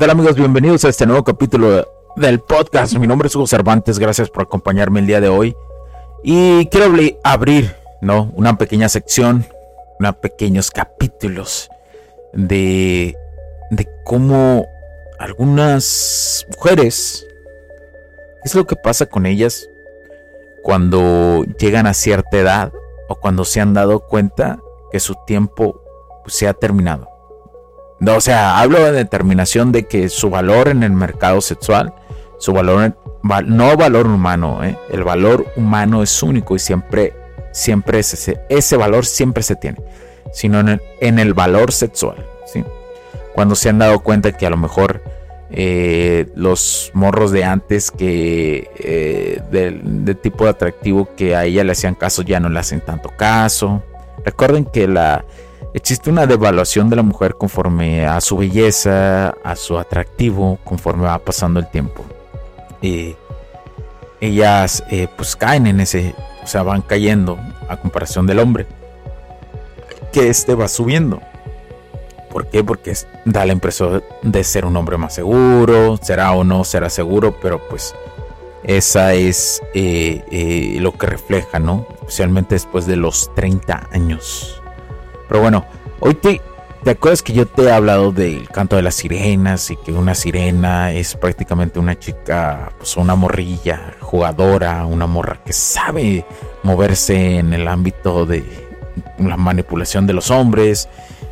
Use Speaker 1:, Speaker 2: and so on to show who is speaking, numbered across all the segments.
Speaker 1: Tal amigos? Bienvenidos a este nuevo capítulo del podcast. Mi nombre es Hugo Cervantes, gracias por acompañarme el día de hoy. Y quiero abrir, ¿no? Una pequeña sección, unos pequeños capítulos de, de cómo algunas mujeres, ¿qué es lo que pasa con ellas cuando llegan a cierta edad o cuando se han dado cuenta que su tiempo se ha terminado? No, o sea, hablo de determinación de que su valor en el mercado sexual, su valor, no valor humano, ¿eh? el valor humano es único y siempre, siempre ese, ese valor siempre se tiene, sino en el, valor sexual. ¿sí? Cuando se han dado cuenta que a lo mejor eh, los morros de antes que eh, de tipo de atractivo que a ella le hacían caso ya no le hacen tanto caso. Recuerden que la Existe una devaluación de la mujer conforme a su belleza, a su atractivo, conforme va pasando el tiempo. Y ellas eh, pues caen en ese, o sea, van cayendo a comparación del hombre. Que este va subiendo. ¿Por qué? Porque da la impresión de ser un hombre más seguro, será o no será seguro, pero pues esa es eh, eh, lo que refleja, ¿no? Especialmente después de los 30 años. Pero bueno, hoy te, ¿te acuerdas que yo te he hablado del canto de las sirenas y que una sirena es prácticamente una chica, pues una morrilla, jugadora, una morra que sabe moverse en el ámbito de la manipulación de los hombres,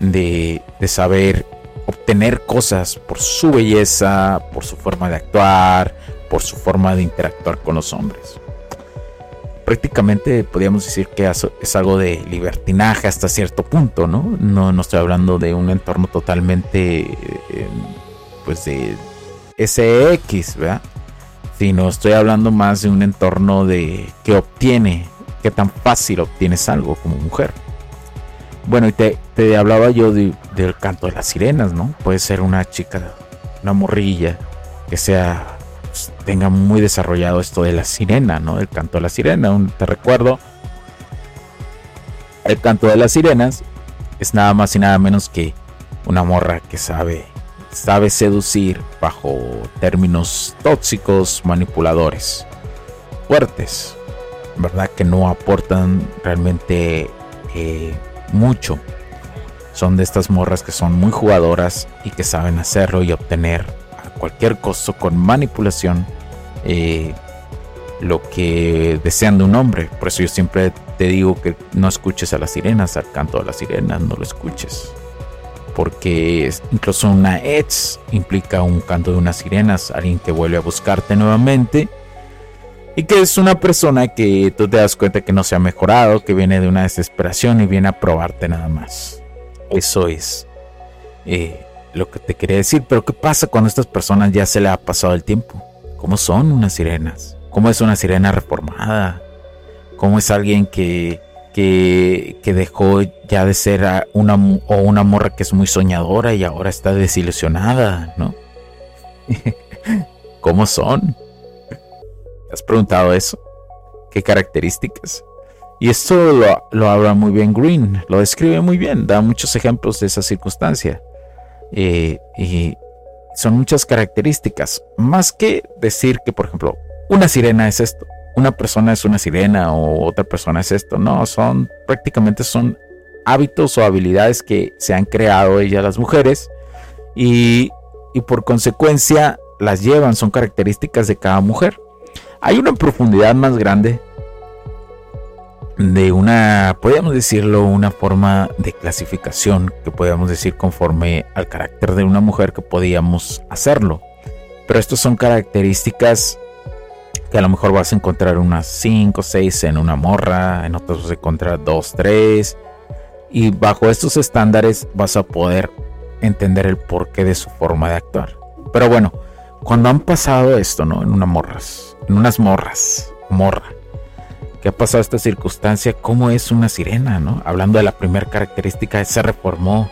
Speaker 1: de saber obtener cosas por su belleza, por su forma de actuar, por su forma de interactuar con los hombres prácticamente podríamos decir que es algo de libertinaje hasta cierto punto, ¿no? No, no estoy hablando de un entorno totalmente, eh, pues de SX, ¿verdad? Sino estoy hablando más de un entorno de que obtiene, que tan fácil obtienes algo como mujer. Bueno, y te, te hablaba yo del canto de las sirenas, ¿no? Puede ser una chica, una morrilla, que sea tenga muy desarrollado esto de la sirena, ¿no? El canto de la sirena. te recuerdo, el canto de las sirenas es nada más y nada menos que una morra que sabe, sabe seducir bajo términos tóxicos, manipuladores, fuertes, ¿verdad? Que no aportan realmente eh, mucho. Son de estas morras que son muy jugadoras y que saben hacerlo y obtener cualquier costo con manipulación eh, lo que desean de un hombre. Por eso yo siempre te digo que no escuches a las sirenas, al canto de las sirenas, no lo escuches. Porque incluso una ex implica un canto de unas sirenas, alguien que vuelve a buscarte nuevamente. Y que es una persona que tú te das cuenta que no se ha mejorado, que viene de una desesperación y viene a probarte nada más. Eso es eh, lo que te quería decir. Pero ¿qué pasa cuando a estas personas ya se le ha pasado el tiempo? ¿Cómo son unas sirenas? ¿Cómo es una sirena reformada? ¿Cómo es alguien que, que, que dejó ya de ser una, o una morra que es muy soñadora y ahora está desilusionada, ¿no? ¿Cómo son? ¿Has preguntado eso? ¿Qué características? Y esto lo, lo, habla muy bien Green, lo describe muy bien, da muchos ejemplos de esa circunstancia. Eh, y son muchas características. Más que decir que, por ejemplo, una sirena es esto, una persona es una sirena o otra persona es esto. No, son prácticamente son hábitos o habilidades que se han creado ellas las mujeres y y por consecuencia las llevan, son características de cada mujer. Hay una profundidad más grande de una, podríamos decirlo, una forma de clasificación que podríamos decir conforme al carácter de una mujer que podíamos hacerlo. Pero estas son características que a lo mejor vas a encontrar unas 5 o 6 en una morra, en otras vas a encontrar 2, 3. Y bajo estos estándares vas a poder entender el porqué de su forma de actuar. Pero bueno, cuando han pasado esto, ¿no? En unas morras, en unas morras, morra, que ha pasado esta circunstancia, cómo es una sirena, ¿no? Hablando de la primera característica, se reformó.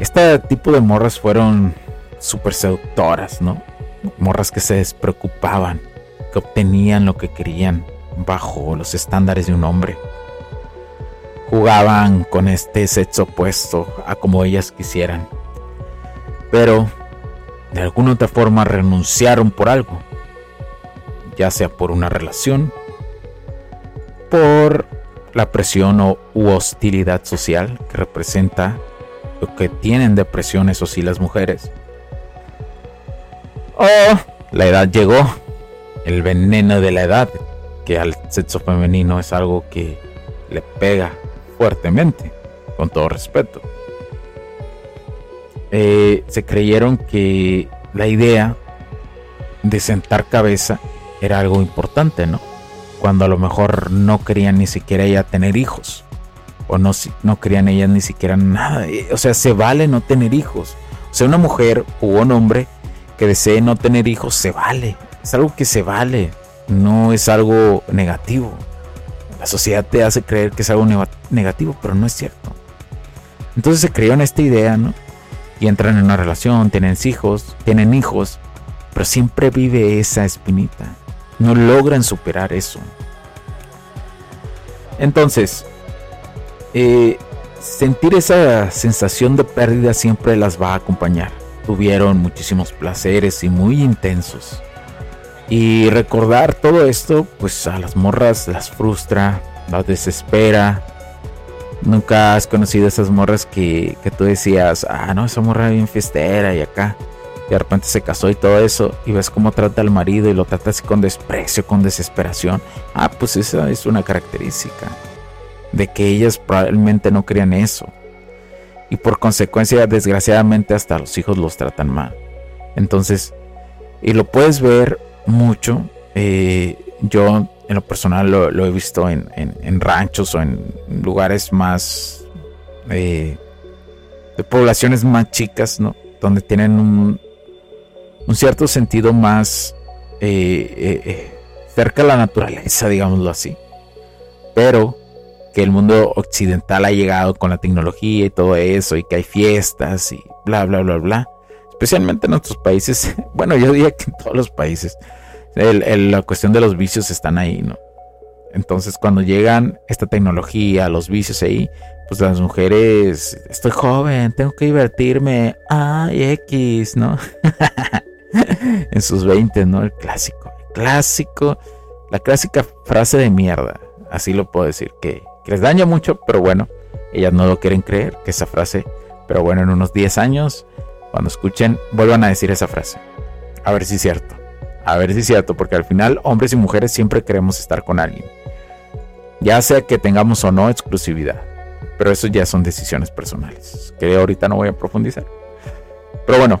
Speaker 1: Este tipo de morras fueron súper seductoras, ¿no? Morras que se despreocupaban, que obtenían lo que querían bajo los estándares de un hombre. Jugaban con este sexo opuesto a como ellas quisieran. Pero de alguna otra forma renunciaron por algo, ya sea por una relación, por la presión o, u hostilidad social que representa lo que tienen depresiones o sí las mujeres, o la edad llegó, el veneno de la edad, que al sexo femenino es algo que le pega fuertemente, con todo respeto. Eh, se creyeron que la idea de sentar cabeza era algo importante, ¿no? Cuando a lo mejor no querían ni siquiera ella tener hijos. O no, no querían ellas ni siquiera nada. Eh, o sea, se vale no tener hijos. O sea, una mujer o un hombre que desee no tener hijos, se vale. Es algo que se vale. No es algo negativo. La sociedad te hace creer que es algo negativo, pero no es cierto. Entonces se creó en esta idea, ¿no? y entran en una relación, tienen hijos, tienen hijos, pero siempre vive esa espinita. No logran superar eso. Entonces, eh, sentir esa sensación de pérdida siempre las va a acompañar. Tuvieron muchísimos placeres y muy intensos. Y recordar todo esto, pues a las morras las frustra, las desespera, Nunca has conocido esas morras que, tú decías, ah, no, esa morra bien fiestera y acá. Y de repente se casó y todo eso. Y ves cómo trata al marido y lo trata así con desprecio, con desesperación. Ah, pues esa es una característica. De que ellas probablemente no querían eso. Y por consecuencia, desgraciadamente, hasta los hijos los tratan mal. Entonces, y lo puedes ver mucho. Eh, yo en lo personal lo, he visto en, ranchos o en lugares más eh, de poblaciones más chicas, ¿no? Donde tienen un, un cierto sentido más eh, eh, cerca a la naturaleza, digámoslo así. Pero que el mundo occidental ha llegado con la tecnología y todo eso, y que hay fiestas y bla, bla, bla, bla. Especialmente en nuestros países, bueno, yo diría que en todos los países la cuestión de los vicios están ahí, ¿no? Entonces cuando llegan esta tecnología, los vicios ahí, pues las mujeres, estoy joven, tengo que divertirme, ay, X, ¿no? en sus 20, ¿no? El clásico, el clásico, la clásica frase de mierda, así lo puedo decir, que, les daña mucho, pero bueno, ellas no lo quieren creer, que esa frase, pero bueno, en unos 10 años, cuando escuchen, vuelvan a decir esa frase, a ver si es cierto. A ver si es cierto, porque al final hombres y mujeres siempre queremos estar con alguien. Ya sea que tengamos o no exclusividad. Pero eso ya son decisiones personales, que ahorita no voy a profundizar. Pero bueno.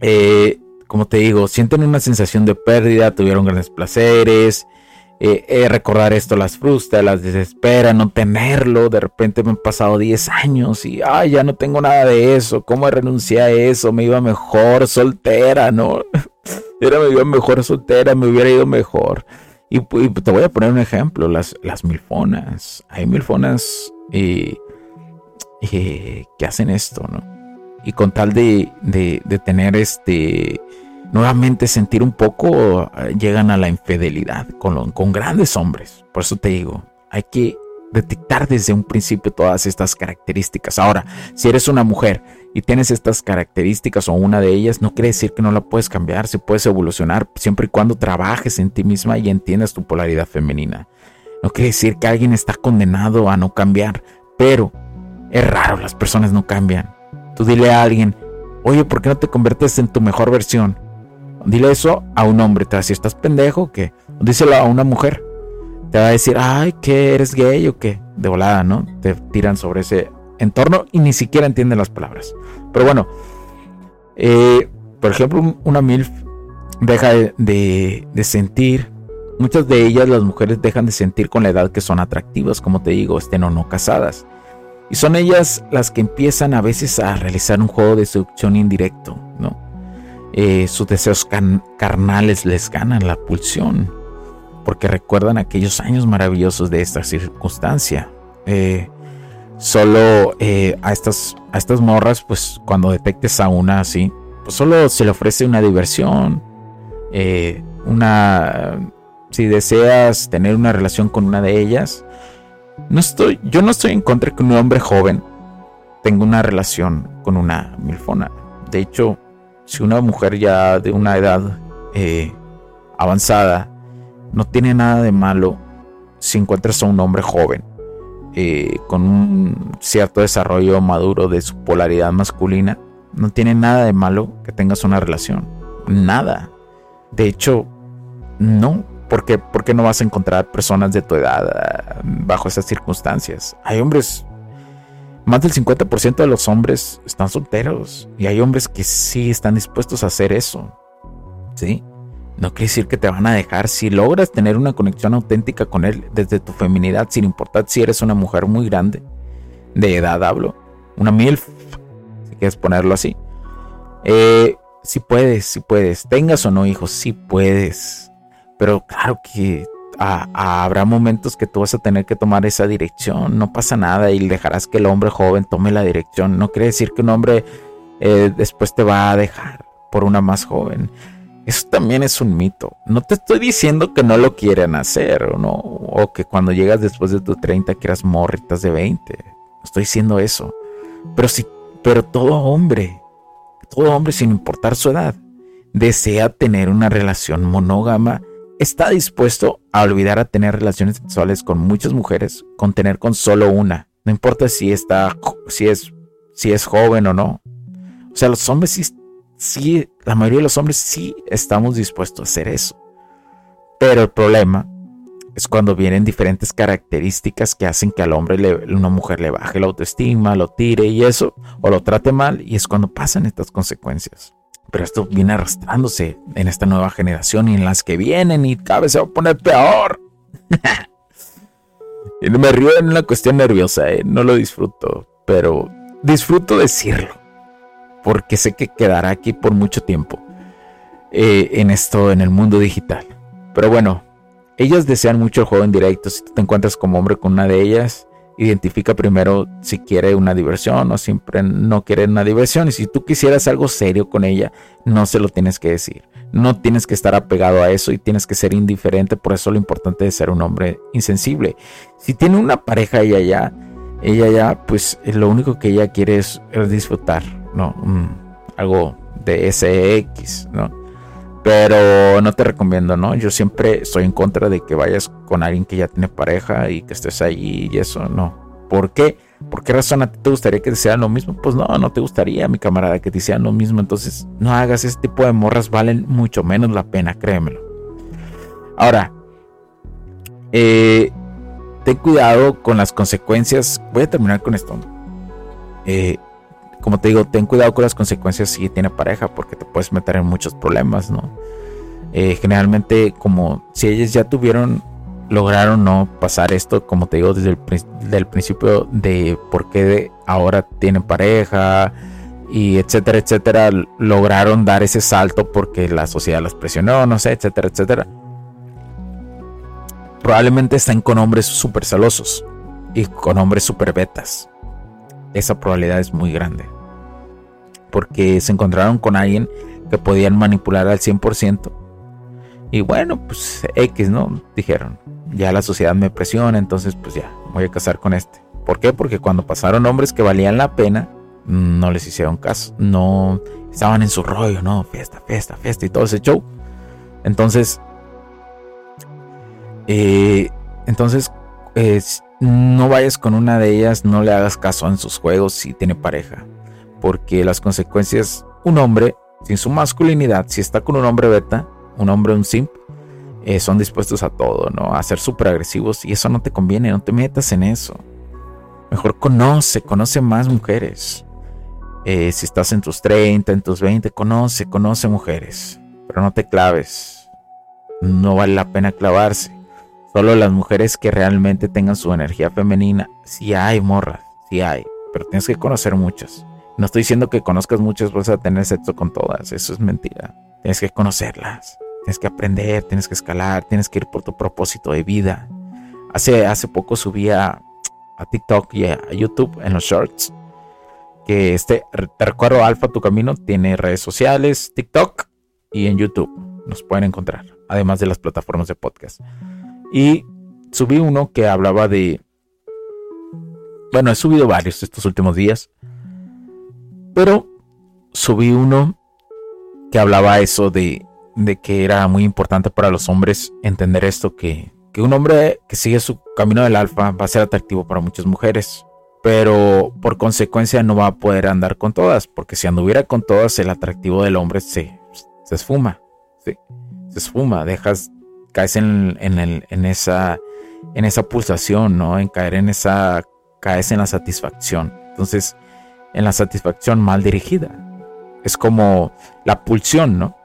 Speaker 1: Te digo, sienten una sensación de pérdida, tuvieron grandes placeres, eh, eh, recordar esto las frustra, las desespera, no tenerlo. De repente me han pasado 10 años y ay, ya no tengo nada de eso. ¿Cómo renuncié a eso? Me iba mejor soltera, ¿no? Era me iba mejor soltera, me hubiera ido mejor. Y, te voy a poner un ejemplo: las, las milfonas. Hay milfonas eh, que hacen esto, ¿no? Y con tal de, de, tener este nuevamente sentir un poco, eh, llegan a la infidelidad con, con grandes hombres. Por eso te digo, hay que detectar desde un principio todas estas características. Ahora, si eres una mujer y tienes estas características o una de ellas, no quiere decir que no la puedes cambiar, se puedes evolucionar siempre y cuando trabajes en ti misma y entiendas tu polaridad femenina. No quiere decir que alguien está condenado a no cambiar, pero es raro, las personas no cambian. Tú dile a alguien, oye, ¿por qué no te conviertes en tu mejor versión? Dile eso a un hombre, te va a decir, ¿estás pendejo o qué? Díselo a una mujer, te va a decir, ay, ¿qué eres gay o qué? De volada, ¿no? Te tiran sobre ese entorno y ni siquiera entienden las palabras. Pero bueno, eh, por ejemplo, una MILF deja de, de, sentir, muchas de ellas, las mujeres, dejan de sentir con la edad que son atractivas, como te digo, estén o no casadas. Y son ellas las que empiezan a veces a realizar un juego de seducción indirecto, ¿no? Eh, sus deseos carnales les ganan la pulsión, porque recuerdan aquellos años maravillosos de esta circunstancia. Eh, solo eh, a, estas, a estas morras, pues cuando detectes a una así, pues solo se le ofrece una diversión, una... Si deseas tener una relación con una de ellas, no estoy, yo no estoy en contra que un hombre joven tenga una relación con una milfona. De hecho, si una mujer ya de una edad eh, avanzada no tiene nada de malo si encuentras a un hombre joven eh, con un cierto desarrollo maduro de su polaridad masculina, no tiene nada de malo que tengas una relación. Nada. De hecho, no. Porque, porque no vas a encontrar personas de tu edad ah, bajo esas circunstancias. Hay hombres más del 50% de los hombres están solteros y hay hombres que sí están dispuestos a hacer eso. ¿Sí? No quiere decir que te van a dejar si logras tener una conexión auténtica con él desde tu feminidad, sin importar si eres una mujer muy grande, de edad hablo, una MILF, si quieres ponerlo así. Eh, si puedes, si puedes, tengas o no hijos, si puedes. Pero claro que habrá momentos que tú vas a tener que tomar esa dirección, no pasa nada y dejarás que el hombre joven tome la dirección. No quiere decir que un hombre eh, después te va a dejar por una más joven. Eso también es un mito. No te estoy diciendo que no lo quieran hacer o no, o que cuando llegas después de tu 30 quieras morritas de 20. No estoy diciendo eso. Pero sí, pero todo hombre, todo hombre sin importar su edad, desea tener una relación monógama está dispuesto a olvidar a tener relaciones sexuales con muchas mujeres, con tener con solo una. No importa si está, si es, si es joven o no. O sea, los hombres sí, sí, la mayoría de los hombres sí estamos dispuestos a hacer eso. Pero el problema es cuando vienen diferentes características que hacen que al hombre, le, una mujer le baje la autoestima, lo tire y eso, o lo trate mal, y es cuando pasan estas consecuencias. Pero esto viene arrastrándose en esta nueva generación y en las que vienen y cada vez se va a poner peor. y me río en una cuestión nerviosa, ¿eh? no lo disfruto, pero disfruto decirlo. Porque sé que quedará aquí por mucho tiempo eh, en esto, en el mundo digital. Pero bueno, ellas desean mucho el juego en directo. Si tú te encuentras como hombre con una de ellas, identifica primero si quiere una diversión o siempre no quiere una diversión. Y si tú quisieras algo serio con ella, no se lo tienes que decir. No tienes que estar apegado a eso y tienes que ser indiferente. Por eso lo importante es ser un hombre insensible. Si tiene una pareja ella ya, ella ya, pues lo único que ella quiere es, disfrutar, ¿no? algo de SX, ¿no? Pero no te recomiendo, ¿no? Yo siempre estoy en contra de que vayas con alguien que ya tiene pareja y que estés ahí y eso, no. ¿Por qué? ¿Por qué razón a ti te gustaría que te hicieran lo mismo? Pues no, no te gustaría, mi camarada, que te hicieran lo mismo. Entonces, no hagas ese tipo de morras, valen mucho menos la pena, créemelo. Ahora, eh, ten cuidado con las consecuencias. Voy a terminar con esto. Eh, como te digo, ten cuidado con las consecuencias si tiene pareja, porque te puedes meter en muchos problemas, ¿no? Eh, generalmente, como si ellas ya tuvieron, lograron no pasar esto, como te digo, desde el principio de por qué ahora tienen pareja y etcétera, etcétera, lograron dar ese salto porque la sociedad las presionó, no sé, etcétera, etcétera. Probablemente están con hombres súper celosos y con hombres súper betas. Esa probabilidad es muy grande. Porque se encontraron con alguien que podían manipular al 100%. Y bueno, pues X, ¿no? Dijeron, ya la sociedad me presiona, entonces pues ya, voy a casar con este. ¿Por qué? Porque cuando pasaron hombres que valían la pena, no les hicieron caso. No estaban en su rollo, no, fiesta, fiesta, fiesta y todo ese show. Entonces, eh, entonces, no vayas con una de ellas, no le hagas caso en sus juegos si tiene pareja. Porque las consecuencias, un hombre, sin su masculinidad, si está con un hombre beta, un hombre, un simp, eh, son dispuestos a todo, ¿no? A ser súper agresivos y eso no te conviene, no te metas en eso. Mejor conoce, conoce más mujeres. Eh, si estás en tus 30, en tus 20, conoce, conoce mujeres. Pero no te claves. No vale la pena clavarse. Solo las mujeres que realmente tengan su energía femenina. Si hay morras, si hay. Pero tienes que conocer muchas. No estoy diciendo que conozcas muchas, vas a tener sexo con todas. Eso es mentira. Tienes que conocerlas. Tienes que aprender, tienes que escalar, tienes que ir por tu propósito de vida. Hace, hace poco subí a, a TikTok y a YouTube en los shorts que este, te recuerdo, Alfa Tu Camino tiene redes sociales, TikTok y en YouTube. Nos pueden encontrar, además de las plataformas de podcast. Y subí uno que hablaba de... Bueno, he subido varios estos últimos días. Pero subí uno que hablaba eso de, de que era muy importante para los hombres entender esto, que, que un hombre que sigue su camino del alfa va a ser atractivo para muchas mujeres pero por consecuencia no va a poder andar con todas, porque si anduviera con todas, el atractivo del hombre se, se esfuma, se esfuma, dejas, caes en, el, en, esa, en esa pulsación, ¿no? En caer en esa, caes en la satisfacción. Entonces, en la satisfacción mal dirigida. Es como la pulsión, ¿no?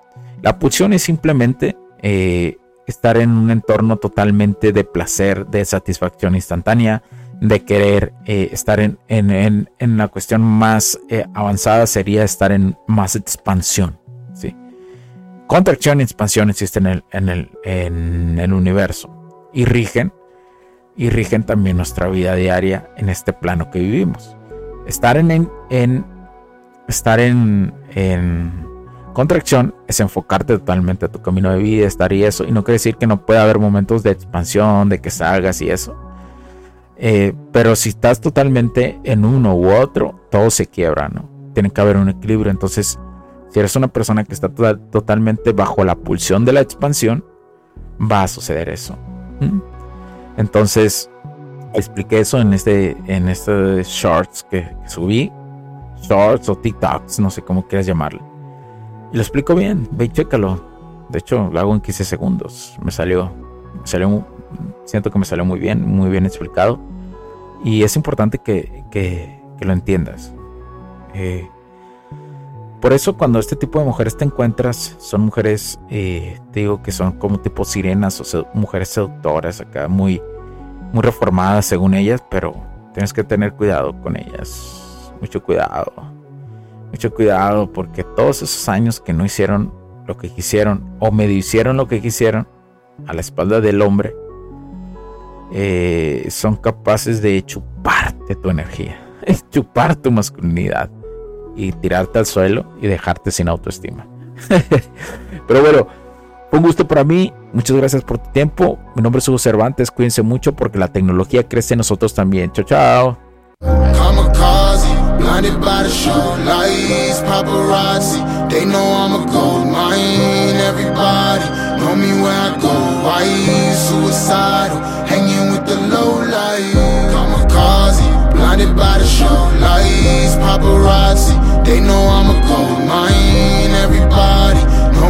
Speaker 1: La pulsión es simplemente eh, estar en un entorno totalmente de placer, de satisfacción instantánea, de querer eh, estar en, en, en, la cuestión más eh, avanzada sería estar en más expansión. ¿sí? Contracción y expansión existen en el, en el, en el universo y rigen, y rigen también nuestra vida diaria en este plano que vivimos. Estar en, en, estar en, en contracción es enfocarte totalmente a tu camino de vida, estar y eso, y no quiere decir que no pueda haber momentos de expansión, de que salgas y eso eh, pero si estás totalmente en uno u otro, todo se quiebra, ¿no? Tiene que haber un equilibrio. Entonces, si eres una persona que está totalmente bajo la pulsión de la expansión, va a suceder eso. Entonces, expliqué eso en este, en este shorts que, subí. Shorts o TikToks, no sé cómo quieras llamarlo. Y lo explico bien, ve y chécalo. De hecho, lo hago en 15 segundos. Me salió, me salió siento que me salió muy bien, muy bien explicado. Y es importante que, que, lo entiendas. Eh, por eso cuando este tipo de mujeres te encuentras, son mujeres, eh, digo que son como tipo sirenas o mujeres seductoras, acá muy, muy reformadas según ellas, pero tienes que tener cuidado con ellas. Mucho cuidado. Mucho cuidado porque todos esos años que no hicieron lo que quisieron o medio hicieron lo que quisieron a la espalda del hombre, eh, son capaces de chuparte tu energía, chupar tu masculinidad y tirarte al suelo y dejarte sin autoestima. Pero bueno, un gusto para mí. Muchas gracias por tu tiempo. Mi nombre es Hugo Cervantes. Cuídense mucho porque la tecnología crece en nosotros también. Chao, chao. hanging with the low light.